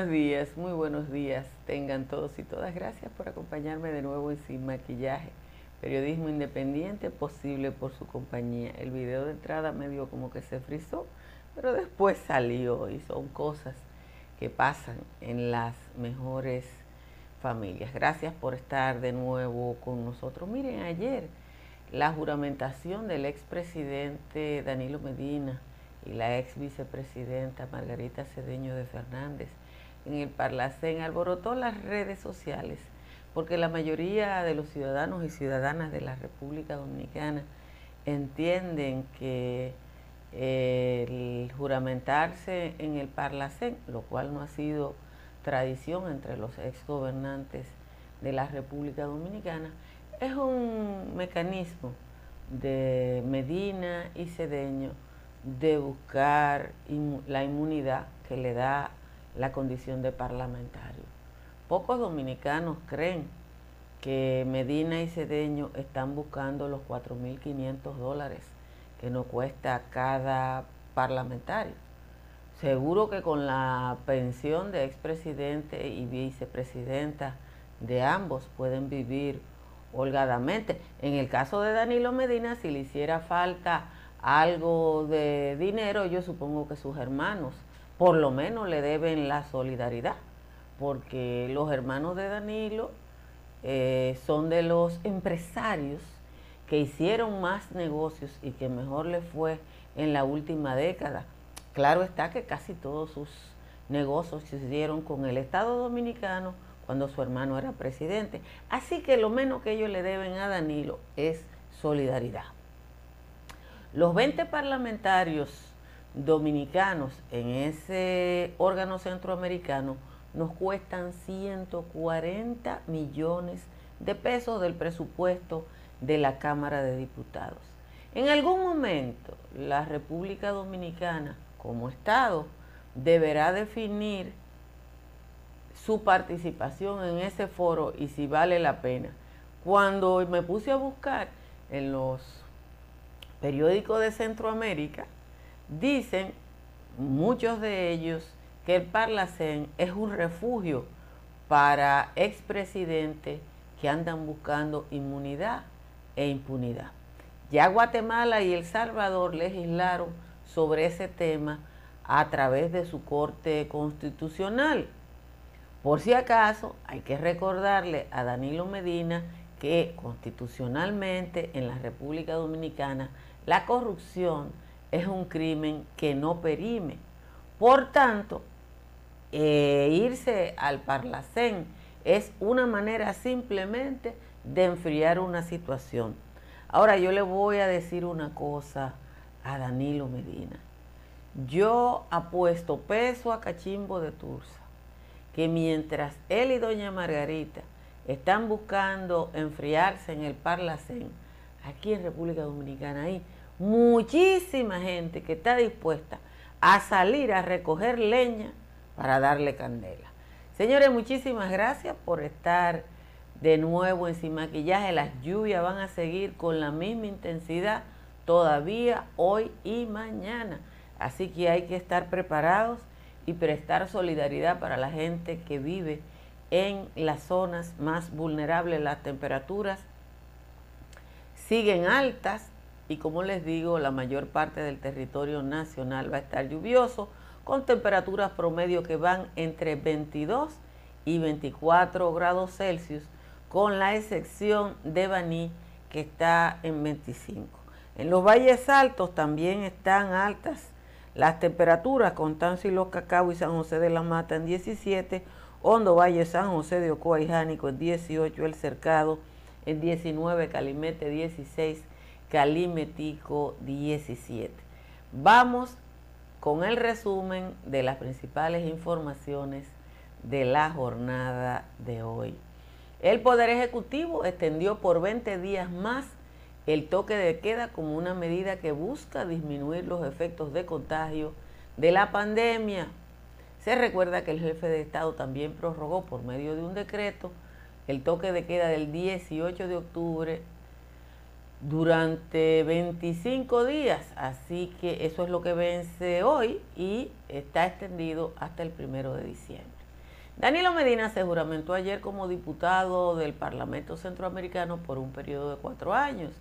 buenos días, muy buenos días. Tengan todos y todas. Gracias por acompañarme de nuevo en Sin Maquillaje. Periodismo independiente posible por su compañía. El video de entrada medio como que se frizó, pero después salió y son cosas que pasan en las mejores familias. Gracias por estar de nuevo con nosotros. Miren, ayer la juramentación del expresidente Danilo Medina y la ex vicepresidenta Margarita Cedeño de Fernández en el Parlacén alborotó las redes sociales porque la mayoría de los ciudadanos y ciudadanas de la República Dominicana entienden que el juramentarse en el Parlacén, lo cual no ha sido tradición entre los ex gobernantes de la República Dominicana, es un mecanismo de Medina y Cedeño de buscar la inmunidad que le da la condición de parlamentario. Pocos dominicanos creen que Medina y Cedeño están buscando los 4.500 dólares que nos cuesta cada parlamentario. Seguro que con la pensión de expresidente y vicepresidenta de ambos pueden vivir holgadamente. En el caso de Danilo Medina, si le hiciera falta algo de dinero, yo supongo que sus hermanos por lo menos le deben la solidaridad, porque los hermanos de Danilo eh, son de los empresarios que hicieron más negocios y que mejor le fue en la última década. Claro está que casi todos sus negocios se hicieron con el Estado Dominicano cuando su hermano era presidente. Así que lo menos que ellos le deben a Danilo es solidaridad. Los 20 parlamentarios dominicanos en ese órgano centroamericano nos cuestan 140 millones de pesos del presupuesto de la Cámara de Diputados. En algún momento la República Dominicana como Estado deberá definir su participación en ese foro y si vale la pena. Cuando me puse a buscar en los periódico de Centroamérica, dicen muchos de ellos que el Parlacén es un refugio para expresidentes que andan buscando inmunidad e impunidad. Ya Guatemala y El Salvador legislaron sobre ese tema a través de su Corte Constitucional. Por si acaso, hay que recordarle a Danilo Medina que constitucionalmente en la República Dominicana la corrupción es un crimen que no perime. Por tanto, eh, irse al Parlacén es una manera simplemente de enfriar una situación. Ahora yo le voy a decir una cosa a Danilo Medina. Yo apuesto peso a Cachimbo de Tursa que mientras él y doña Margarita están buscando enfriarse en el Parlacén, aquí en República Dominicana hay muchísima gente que está dispuesta a salir a recoger leña para darle candela. Señores, muchísimas gracias por estar de nuevo en Sin Maquillaje. Las lluvias van a seguir con la misma intensidad todavía hoy y mañana. Así que hay que estar preparados y prestar solidaridad para la gente que vive en las zonas más vulnerables. Las temperaturas siguen altas y como les digo, la mayor parte del territorio nacional va a estar lluvioso con temperaturas promedio que van entre 22 y 24 grados Celsius, con la excepción de Baní que está en 25. En los valles altos también están altas las temperaturas, Constancio y Los Cacao y San José de la Mata en 17, Hondo Valle, San José de Ocoa y Jánico en 18, El Cercado en 19, Calimete 16, Calimetico 17. Vamos con el resumen de las principales informaciones de la jornada de hoy. El Poder Ejecutivo extendió por 20 días más el toque de queda como una medida que busca disminuir los efectos de contagio de la pandemia. Se recuerda que el jefe de Estado también prorrogó por medio de un decreto el toque de queda del 18 de octubre durante 25 días, así que eso es lo que vence hoy y está extendido hasta el primero de diciembre. Danilo Medina se juramentó ayer como diputado del Parlamento Centroamericano por un periodo de cuatro años.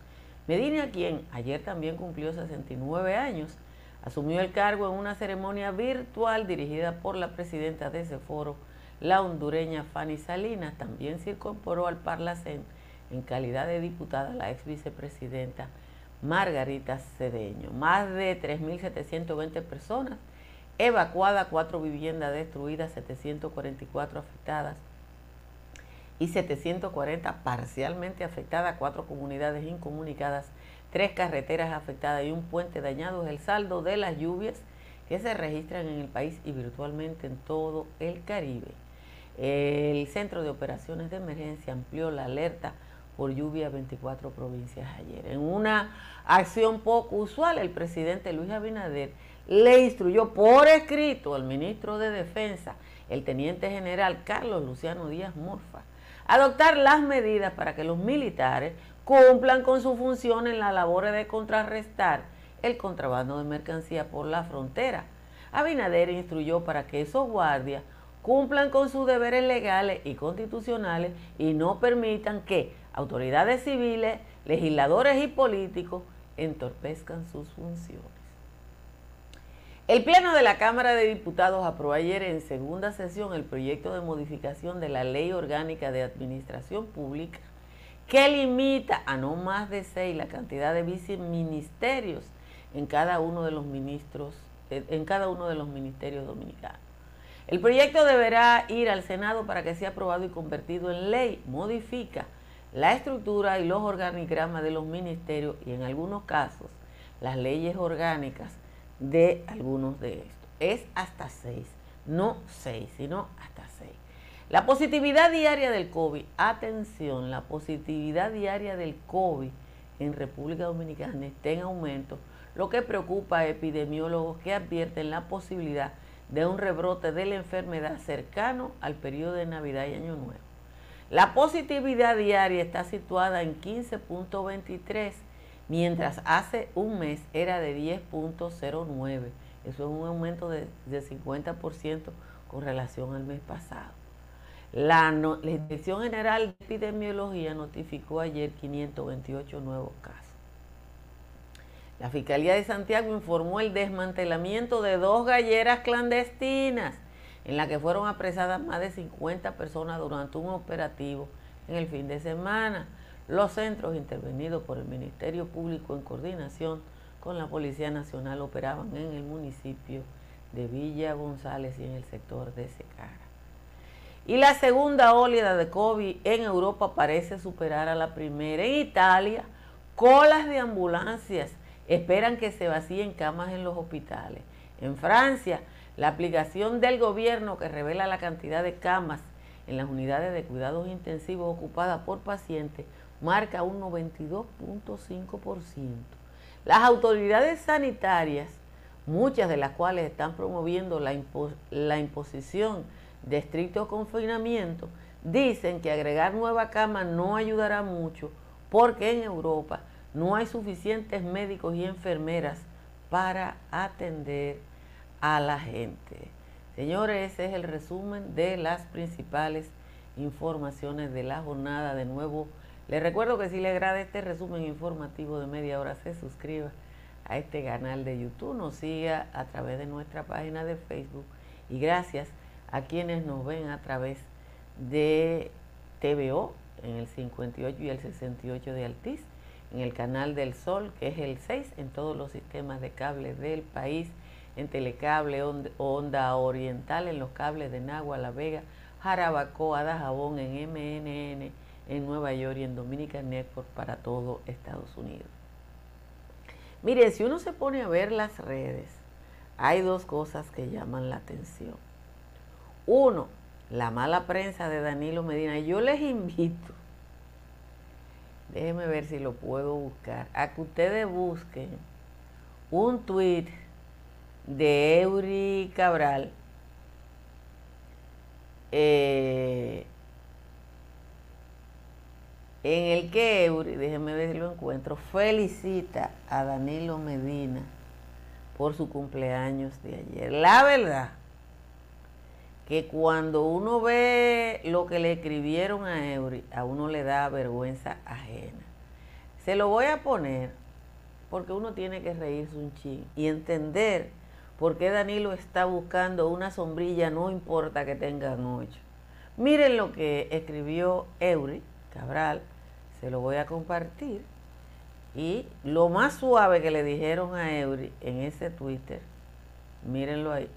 Medina, quien ayer también cumplió 69 años, asumió el cargo en una ceremonia virtual dirigida por la presidenta de ese foro, la hondureña Fanny Salinas. También se incorporó al Parlacén en calidad de diputada la ex vicepresidenta Margarita Cedeño. Más de 3.720 personas evacuadas, cuatro viviendas destruidas, 744 afectadas y 740 parcialmente afectadas, cuatro comunidades incomunicadas, tres carreteras afectadas y un puente dañado es el saldo de las lluvias que se registran en el país y virtualmente en todo el Caribe. El Centro de Operaciones de Emergencia amplió la alerta por lluvia a 24 provincias ayer. En una acción poco usual, el presidente Luis Abinader le instruyó por escrito al ministro de Defensa, el teniente general Carlos Luciano Díaz Morfa, adoptar las medidas para que los militares cumplan con su función en la labor de contrarrestar el contrabando de mercancía por la frontera. Abinader instruyó para que esos guardias cumplan con sus deberes legales y constitucionales y no permitan que autoridades civiles, legisladores y políticos entorpezcan sus funciones. El Pleno de la Cámara de Diputados aprobó ayer en segunda sesión el proyecto de modificación de la Ley Orgánica de Administración Pública que limita a no más de seis la cantidad de viceministerios en cada uno de los ministros, en cada uno de los ministerios dominicanos. El proyecto deberá ir al Senado para que sea aprobado y convertido en ley. Modifica la estructura y los organigramas de los ministerios y en algunos casos las leyes orgánicas de algunos de estos. Es hasta seis, no seis, sino hasta seis. La positividad diaria del COVID, atención, la positividad diaria del COVID en República Dominicana está en aumento, lo que preocupa a epidemiólogos que advierten la posibilidad de un rebrote de la enfermedad cercano al periodo de Navidad y Año Nuevo. La positividad diaria está situada en 15.23 mientras hace un mes era de 10.09. Eso es un aumento de, 50% con relación al mes pasado. La, Dirección General de Epidemiología notificó ayer 528 nuevos casos. La Fiscalía de Santiago informó el desmantelamiento de dos galleras clandestinas en la que fueron apresadas más de 50 personas durante un operativo en el fin de semana. Los centros intervenidos por el Ministerio Público en coordinación con la Policía Nacional operaban en el municipio de Villa González y en el sector de Secara. Y la segunda oleada de COVID en Europa parece superar a la primera. En Italia, colas de ambulancias esperan que se vacíen camas en los hospitales. En Francia, la aplicación del gobierno que revela la cantidad de camas en las unidades de cuidados intensivos ocupadas por pacientes marca un 92.5%. Las autoridades sanitarias, muchas de las cuales están promoviendo la, imposición de estricto confinamiento, dicen que agregar nueva cama no ayudará mucho porque en Europa no hay suficientes médicos y enfermeras para atender a la gente. Señores, ese es el resumen de las principales informaciones de la jornada. De nuevo, les recuerdo que si le agrada este resumen informativo de media hora, se suscriba a este canal de YouTube, nos siga a través de nuestra página de Facebook y gracias a quienes nos ven a través de TVO en el 58 y el 68 de Altiz, en el canal del Sol, que es el 6 en todos los sistemas de cable del país, en Telecable, Onda Oriental, en los cables de Nagua, La Vega, Jarabacoa, Dajabón, en MNN, en Nueva York y en Dominican Network para todo Estados Unidos. Mire, si uno se pone a ver las redes, hay dos cosas que llaman la atención. Uno, la mala prensa de Danilo Medina. Yo les invito, déjenme ver si lo puedo buscar, a que ustedes busquen un tweet de Eury Cabral eh, en el que Eury, déjenme ver si lo encuentro, felicita a Danilo Medina por su cumpleaños de ayer. La verdad que cuando uno ve lo que le escribieron a Eury, a uno le da vergüenza ajena. Se lo voy a poner porque uno tiene que reírse un ching y entender por qué Danilo está buscando una sombrilla, no importa que tengan ocho. Miren lo que escribió Eury Cabral, se lo voy a compartir. Y lo más suave que le dijeron a Eury en ese Twitter, mírenlo ahí.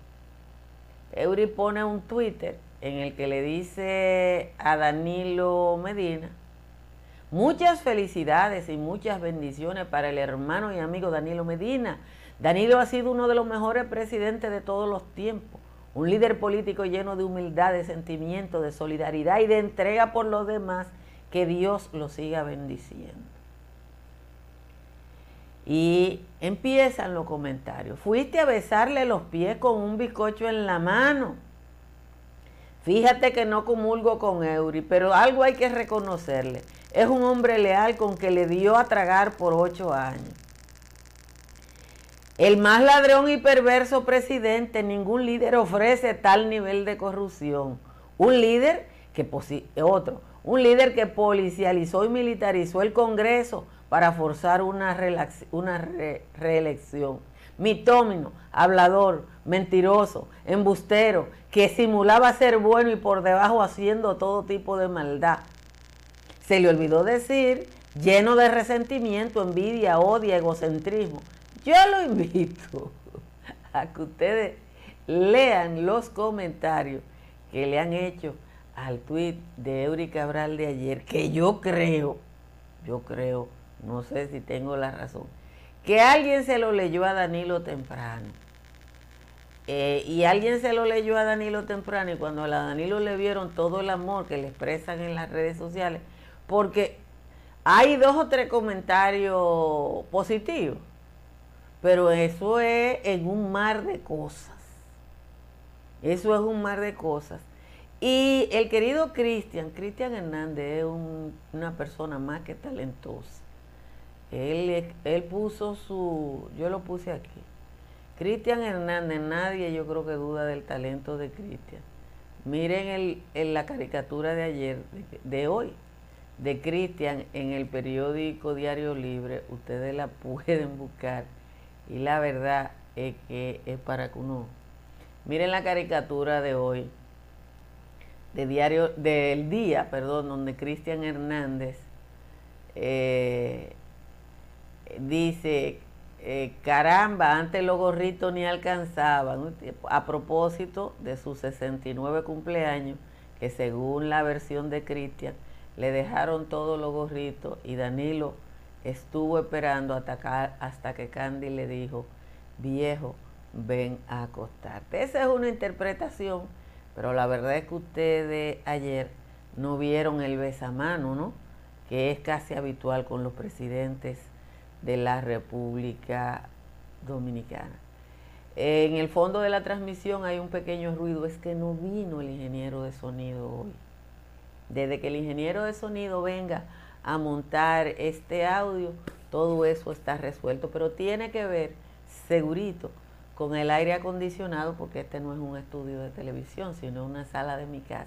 Eury pone un Twitter en el que le dice a Danilo Medina, muchas felicidades y muchas bendiciones para el hermano y amigo Danilo Medina. Danilo ha sido uno de los mejores presidentes de todos los tiempos, un líder político lleno de humildad, de sentimiento, de solidaridad y de entrega por los demás. Que Dios lo siga bendiciendo. Y empiezan los comentarios. Fuiste a besarle los pies con un bizcocho en la mano. Fíjate que no comulgo con Eury, pero algo hay que reconocerle. Es un hombre leal con que le dio a tragar por ocho años. El más ladrón y perverso presidente, ningún líder ofrece tal nivel de corrupción. Un líder que, otro, un líder que policializó y militarizó el Congreso para forzar una, reelección. Mitómino, hablador, mentiroso, embustero, que simulaba ser bueno y por debajo haciendo todo tipo de maldad. Se le olvidó decir, lleno de resentimiento, envidia, odio, egocentrismo. Yo lo invito a que ustedes lean los comentarios que le han hecho al tuit de Eury Cabral de ayer, que yo creo, yo creo no sé si tengo la razón, que alguien se lo leyó a Danilo temprano. Eh, y alguien se lo leyó a Danilo temprano y cuando a Danilo le vieron todo el amor que le expresan en las redes sociales, porque hay dos o tres comentarios positivos, pero eso es en un mar de cosas. Eso es un mar de cosas. Y el querido Cristian, Cristian Hernández es una persona más que talentosa. Él, él puso su, yo lo puse aquí. Cristian Hernández, nadie yo creo que duda del talento de Cristian. Miren el, en la caricatura de ayer, de, hoy, de Cristian en el periódico Diario Libre, ustedes la pueden buscar y la verdad es que es para que uno... Miren la caricatura de hoy, de diario, del día, perdón, donde Cristian Hernández eh, dice, eh, caramba, antes los gorritos ni alcanzaban, a propósito de sus 69 cumpleaños, que según la versión de Cristian, le dejaron todos los gorritos y Danilo estuvo esperando hasta, hasta que Candy le dijo, viejo, ven a acostarte. Esa es una interpretación, pero la verdad es que ustedes ayer no vieron el besamano, ¿no? Que es casi habitual con los presidentes de la República Dominicana. En el fondo de la transmisión hay un pequeño ruido, es que no vino el ingeniero de sonido hoy. Desde que el ingeniero de sonido venga a montar este audio, todo eso está resuelto, pero tiene que ver segurito con el aire acondicionado, porque este no es un estudio de televisión, sino una sala de mi casa.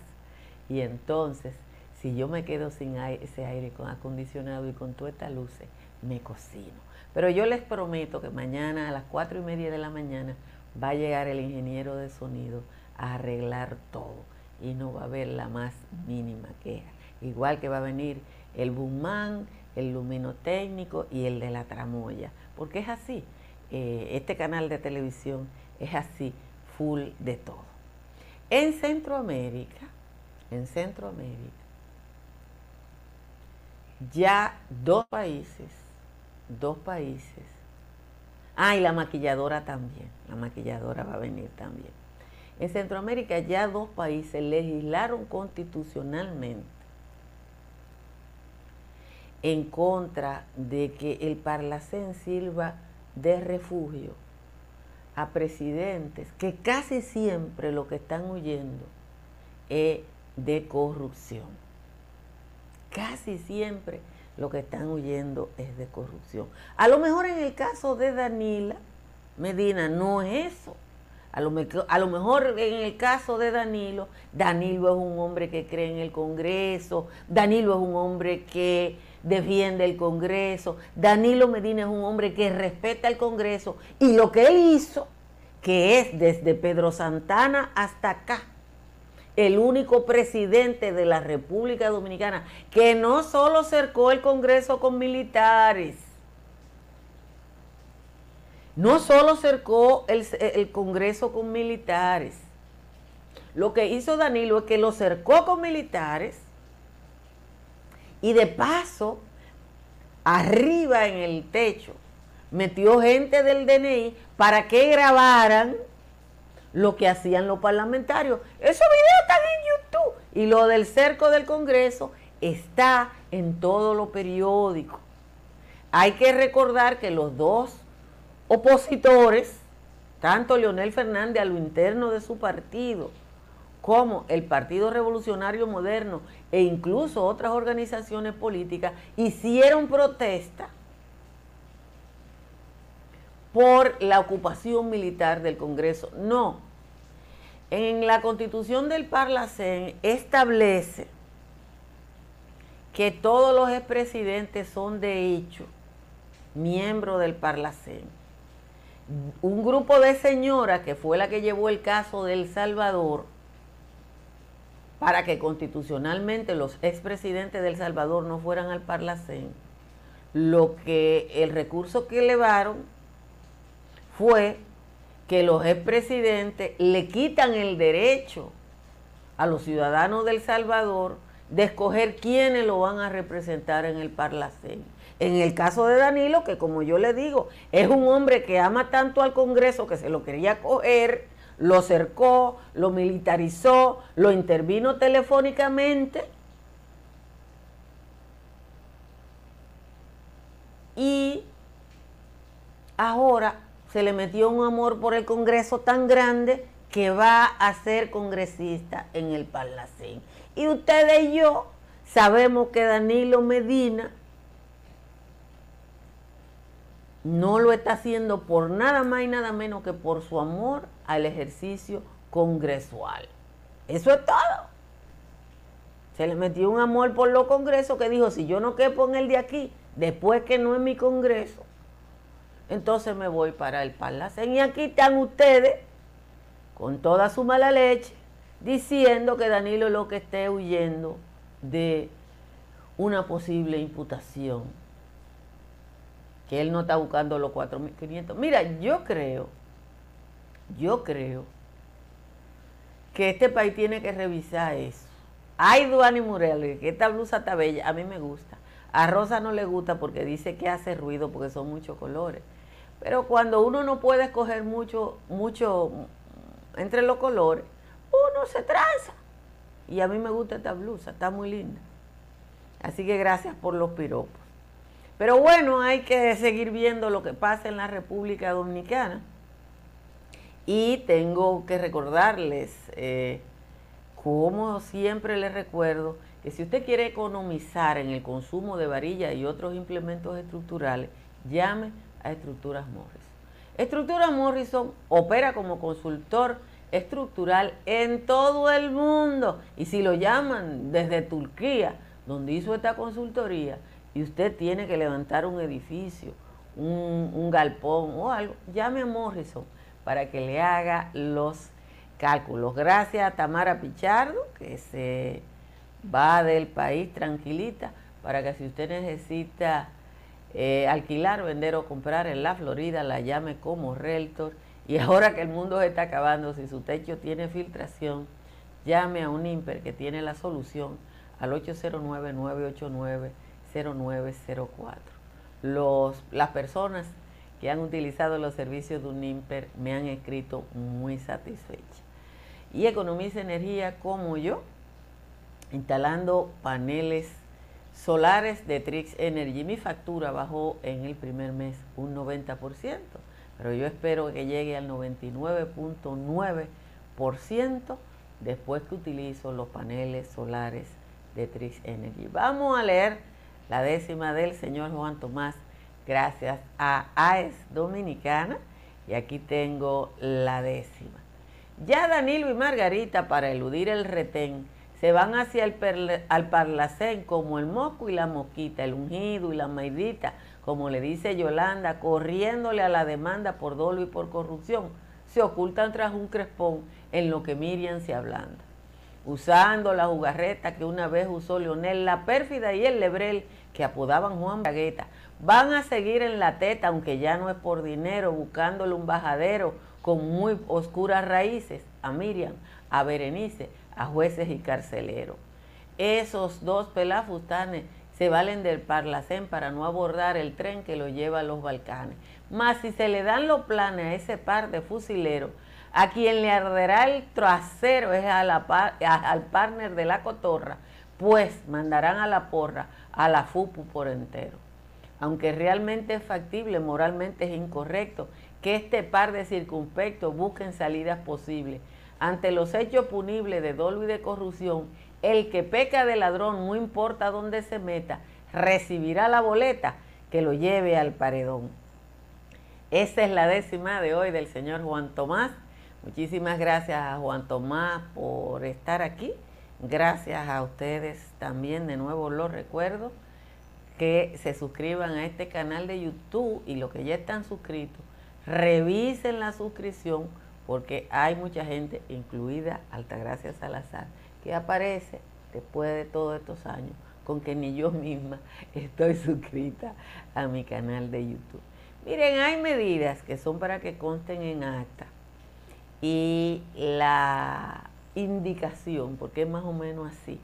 Y entonces, si yo me quedo sin ese aire acondicionado y con todas estas luces, me cocino. Pero yo les prometo que mañana a las cuatro y media de la mañana va a llegar el ingeniero de sonido a arreglar todo y no va a haber la más mínima queja. Igual que va a venir el Bumán, el luminotécnico y el de la tramoya, porque es así. Eh, este canal de televisión es así, full de todo. En Centroamérica, en Centroamérica, ya dos países dos países. Ah, y la maquilladora también. La maquilladora va a venir también. En Centroamérica ya dos países legislaron constitucionalmente en contra de que el Parlacén sirva de refugio a presidentes que casi siempre lo que están huyendo es de corrupción. Casi siempre lo que están huyendo es de corrupción. A lo mejor en el caso de Danila Medina no es eso. A lo, a lo, mejor en el caso de Danilo, Danilo es un hombre que cree en el Congreso, Danilo es un hombre que defiende el Congreso, Danilo Medina es un hombre que respeta el Congreso. Y lo que él hizo, que es desde Pedro Santana hasta acá, el único presidente de la República Dominicana que no solo cercó el Congreso con militares, no solo cercó el, Congreso con militares, lo que hizo Danilo es que lo cercó con militares y de paso, arriba en el techo, metió gente del DNI para que grabaran lo que hacían los parlamentarios. Esos videos están en YouTube. Y lo del cerco del Congreso está en todos los periódicos. Hay que recordar que los dos opositores, tanto Leonel Fernández a lo interno de su partido, como el Partido Revolucionario Moderno e incluso otras organizaciones políticas, hicieron protesta por la ocupación militar del Congreso. No. En la constitución del Parlacén establece que todos los expresidentes son de hecho miembros del Parlacén. Un grupo de señoras, que fue la que llevó el caso de Salvador, para que constitucionalmente los expresidentes de El Salvador no fueran al Parlacén, lo que el recurso que elevaron fue que los expresidentes le quitan el derecho a los ciudadanos del Salvador de escoger quiénes lo van a representar en el Parlacén. En el caso de Danilo, que como yo le digo, es un hombre que ama tanto al Congreso que se lo quería coger, lo cercó, lo militarizó, lo intervino telefónicamente y ahora se le metió un amor por el Congreso tan grande que va a ser congresista en el Parlacén. Y ustedes y yo sabemos que Danilo Medina no lo está haciendo por nada más y nada menos que por su amor al ejercicio congresual. Eso es todo. Se le metió un amor por los congresos que dijo, si yo no quepo en el de aquí, después que no es mi congreso, entonces me voy para el Parlacén. Y aquí están ustedes, con toda su mala leche, diciendo que Danilo lo que esté huyendo de una posible imputación, que él no está buscando los 4.500. Mira, yo creo, yo creo que este país tiene que revisar eso. Ay, Duani Murel, que esta blusa está bella, a mí me gusta. A Rosa no le gusta porque dice que hace ruido porque son muchos colores. Pero cuando uno no puede escoger mucho, mucho entre los colores, uno se traza. Y a mí me gusta esta blusa, está muy linda. Así que gracias por los piropos. Pero bueno, hay que seguir viendo lo que pasa en la República Dominicana. Y tengo que recordarles, eh, como siempre les recuerdo, que si usted quiere economizar en el consumo de varilla y otros implementos estructurales, llame a Estructuras Morrison. Estructuras Morrison opera como consultor estructural en todo el mundo. Y si lo llaman desde Turquía, donde hizo esta consultoría, y usted tiene que levantar un edificio, un, un galpón o algo, llame a Morrison para que le haga los cálculos. Gracias a Tamara Pichardo, que se va del país tranquilita, para que si usted necesita eh, alquilar, vender o comprar en la Florida, la llame como Realtor. Y ahora que el mundo está acabando, si su techo tiene filtración, llame a un IMPER que tiene la solución al 809-989-0904. Los, las personas que han utilizado los servicios de un IMPER me han escrito muy satisfechas. Y economiza energía como yo, instalando paneles solares de Trix Energy. Mi factura bajó en el primer mes un 90%, pero yo espero que llegue al 99.9% después que utilizo los paneles solares de Trix Energy. Vamos a leer la décima del señor Juan Tomás gracias a AES Dominicana y aquí tengo la décima. Ya Danilo y Margarita, para eludir el retén, se van hacia el al Parlacén como el mosco y la mosquita, el ungido y la maidita, como le dice Yolanda, corriéndole a la demanda por dolo y por corrupción. Se ocultan tras un crespón en lo que Miriam se ablanda. Usando la jugarreta que una vez usó Leonel, la pérfida y el lebrel que apodaban Juan Bragueta, van a seguir en la teta, aunque ya no es por dinero, buscándole un bajadero con muy oscuras raíces, a Miriam, a Berenice, a jueces y carceleros. Esos dos pelafustanes se valen del Parlacén para no abordar el tren que lo lleva a los Balcanes. Mas si se le dan los planes a ese par de fusileros, a quien le arderá el trasero es a al partner de la cotorra, pues mandarán a la porra a la FUPU por entero. Aunque realmente es factible, moralmente es incorrecto que este par de circunspectos busquen salidas posibles. Ante los hechos punibles de dolo y de corrupción, el que peca de ladrón, no importa dónde se meta, recibirá la boleta que lo lleve al paredón. Esa es la décima de hoy del señor Juan Tomás. Muchísimas gracias a Juan Tomás por estar aquí. Gracias a ustedes también, de nuevo los recuerdo, que se suscriban a este canal de YouTube y los que ya están suscritos, revisen la suscripción porque hay mucha gente, incluida Altagracia Salazar, que aparece después de todos estos años con que ni yo misma estoy suscrita a mi canal de YouTube. Miren, hay medidas que son para que consten en acta y la indicación, porque es más o menos así,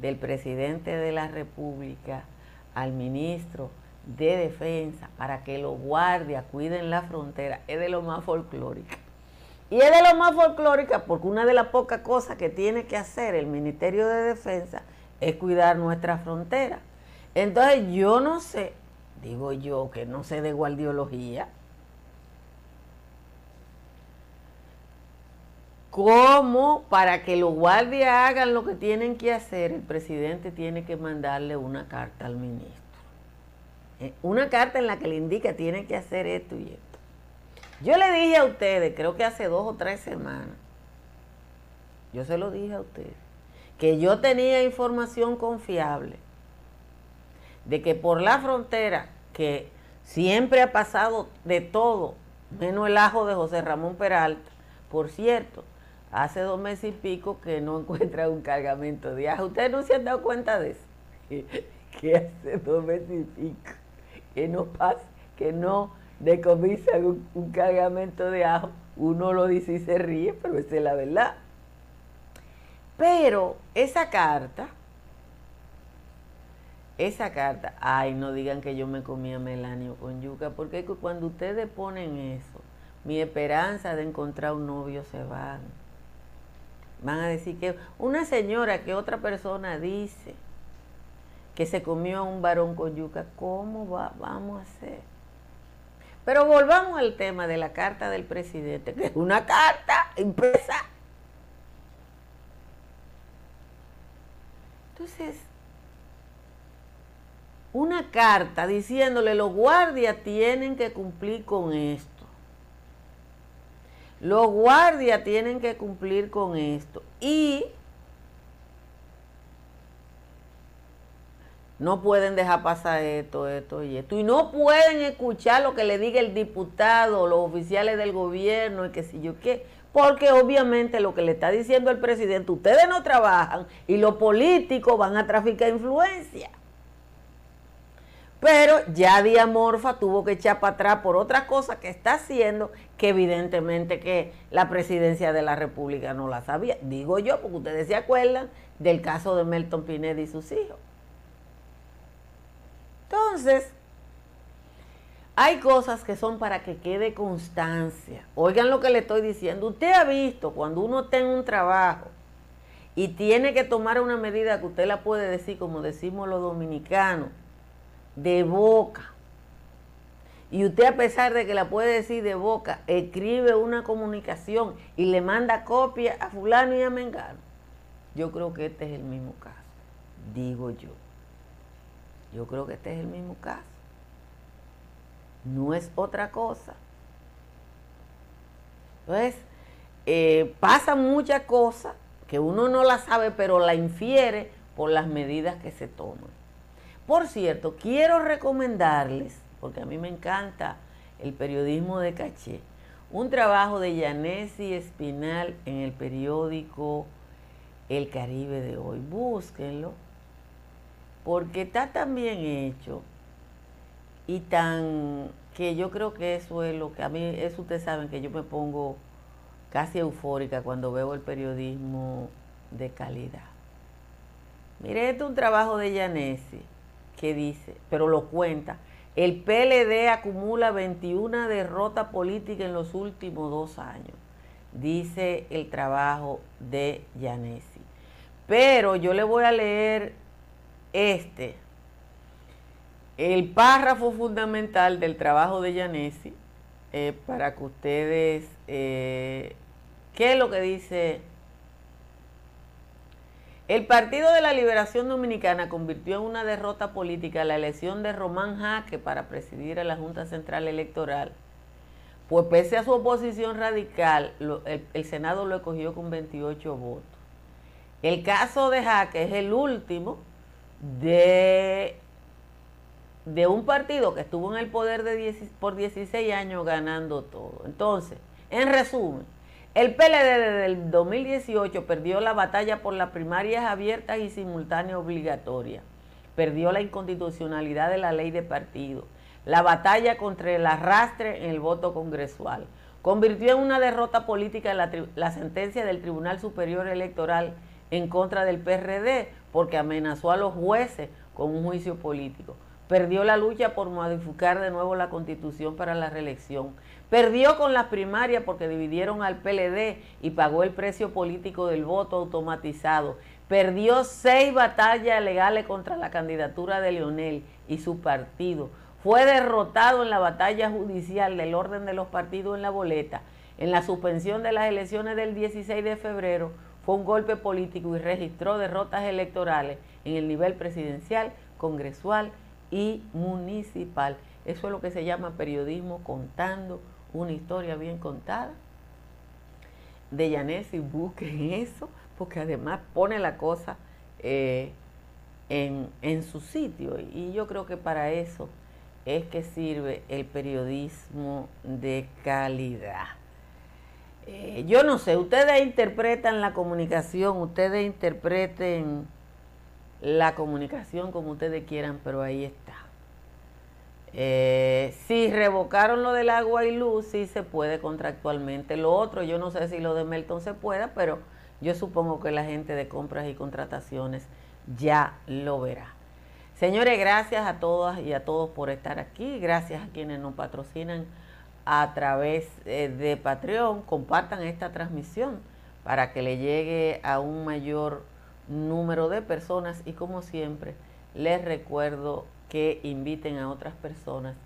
del presidente de la República al ministro de defensa para que los guardias cuiden la frontera es de lo más folclórica. Y es de lo más folclórica porque una de las pocas cosas que tiene que hacer el Ministerio de Defensa es cuidar nuestra frontera. Entonces yo no sé, digo yo que no sé de guardiología, cómo para que los guardias hagan lo que tienen que hacer, el presidente tiene que mandarle una carta al ministro. Eh, una carta en la que le indica tiene que hacer esto y esto. Yo le dije a ustedes, creo que hace dos o tres semanas, yo se lo dije a ustedes, que yo tenía información confiable de que por la frontera, que siempre ha pasado de todo, menos el ajo de José Ramón Peralta, por cierto, hace dos meses y pico que no encuentra un cargamento de ajo. ¿Ustedes no se han dado cuenta de eso? Que, hace dos meses y pico que no pasa, que no decomisan un, un, cargamento de ajo, uno lo dice y se ríe, pero esa es la verdad. Pero esa carta, esa carta, ay, no digan que yo me comía melanio con yuca, porque cuando ustedes ponen eso, mi esperanza de encontrar un novio se va. Van a decir que una señora que otra persona dice, que se comió a un varón con yuca, ¿cómo va, vamos a hacer? Pero volvamos al tema de la carta del presidente, que es una carta impresa. Entonces, una carta diciéndole los guardias tienen que cumplir con esto. Los guardias tienen que cumplir con esto. Y no pueden dejar pasar esto, esto y esto. Y no pueden escuchar lo que le diga el diputado, los oficiales del gobierno y que si yo qué. Porque obviamente lo que le está diciendo el presidente, ustedes no trabajan y los políticos van a traficar influencia. Pero ya Diamorfa tuvo que echar para atrás por otra cosa que está haciendo, que evidentemente que la presidencia de la República no la sabía. Digo yo, porque ustedes se acuerdan del caso de Melton Pineda y sus hijos. Entonces, hay cosas que son para que quede constancia. Oigan lo que le estoy diciendo. Usted ha visto cuando uno tiene un trabajo y tiene que tomar una medida que usted la puede decir, como decimos los dominicanos, de boca. Y usted a pesar de que la puede decir de boca, escribe una comunicación y le manda copia a fulano y a mengano. Yo creo que este es el mismo caso, digo yo. Yo creo que este es el mismo caso. No es otra cosa. Entonces, eh, pasan muchas cosas que uno no las sabe, pero la infiere por las medidas que se toman. Por cierto, quiero recomendarles, porque a mí me encanta el periodismo de caché, un trabajo de Yanesi Espinal en el periódico El Caribe de hoy. Búsquenlo, porque está tan bien hecho y tan que yo creo que eso es lo que a mí, eso ustedes saben que yo me pongo casi eufórica cuando veo el periodismo de calidad. Mire, este es un trabajo de Yanesi que dice, pero lo cuenta, el PLD acumula 21 derrotas políticas en los últimos dos años, dice el trabajo de Yanesi. Pero yo le voy a leer este, el párrafo fundamental del trabajo de Yanesi, eh, para que ustedes, eh, ¿qué es lo que dice? El Partido de la Liberación Dominicana convirtió en una derrota política la elección de Román Jaque para presidir a la Junta Central Electoral. Pues pese a su oposición radical, el, Senado lo escogió con 28 votos. El caso de Jaque es el último de de un partido que estuvo en el poder de por 16 años ganando todo. Entonces, en resumen, el PLD desde el 2018 perdió la batalla por las primarias abiertas y simultáneas obligatorias. Perdió la inconstitucionalidad de la ley de partido. La batalla contra el arrastre en el voto congresual. Convirtió en una derrota política la, la sentencia del Tribunal Superior Electoral en contra del PRD porque amenazó a los jueces con un juicio político perdió la lucha por modificar de nuevo la constitución para la reelección, perdió con las primarias porque dividieron al PLD y pagó el precio político del voto automatizado, perdió seis batallas legales contra la candidatura de Leonel y su partido, fue derrotado en la batalla judicial del orden de los partidos en la boleta, en la suspensión de las elecciones del 16 de febrero, fue un golpe político y registró derrotas electorales en el nivel presidencial, congresual y municipal. Eso es lo que se llama periodismo contando una historia bien contada. De Yanesi busquen eso, porque además pone la cosa eh, en, su sitio. Y yo creo que para eso es que sirve el periodismo de calidad. Eh, yo no sé, ustedes interpretan la comunicación, ustedes interpreten la comunicación como ustedes quieran, pero ahí está. Eh, si revocaron lo del agua y luz, sí se puede contractualmente. Lo otro, yo no sé si lo de Melton se pueda, pero yo supongo que la gente de compras y contrataciones ya lo verá. Señores, gracias a todas y a todos por estar aquí. Gracias a quienes nos patrocinan a través eh, de Patreon. Compartan esta transmisión para que le llegue a un mayor número de personas y como siempre les recuerdo que inviten a otras personas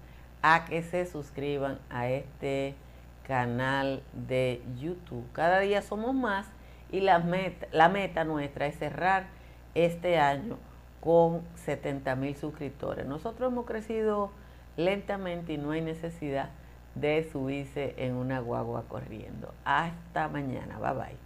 a que se suscriban a este canal de YouTube. Cada día somos más y la meta, nuestra es cerrar este año con 70 mil suscriptores. Nosotros hemos crecido lentamente y no hay necesidad de subirse en una guagua corriendo. Hasta mañana. Bye bye.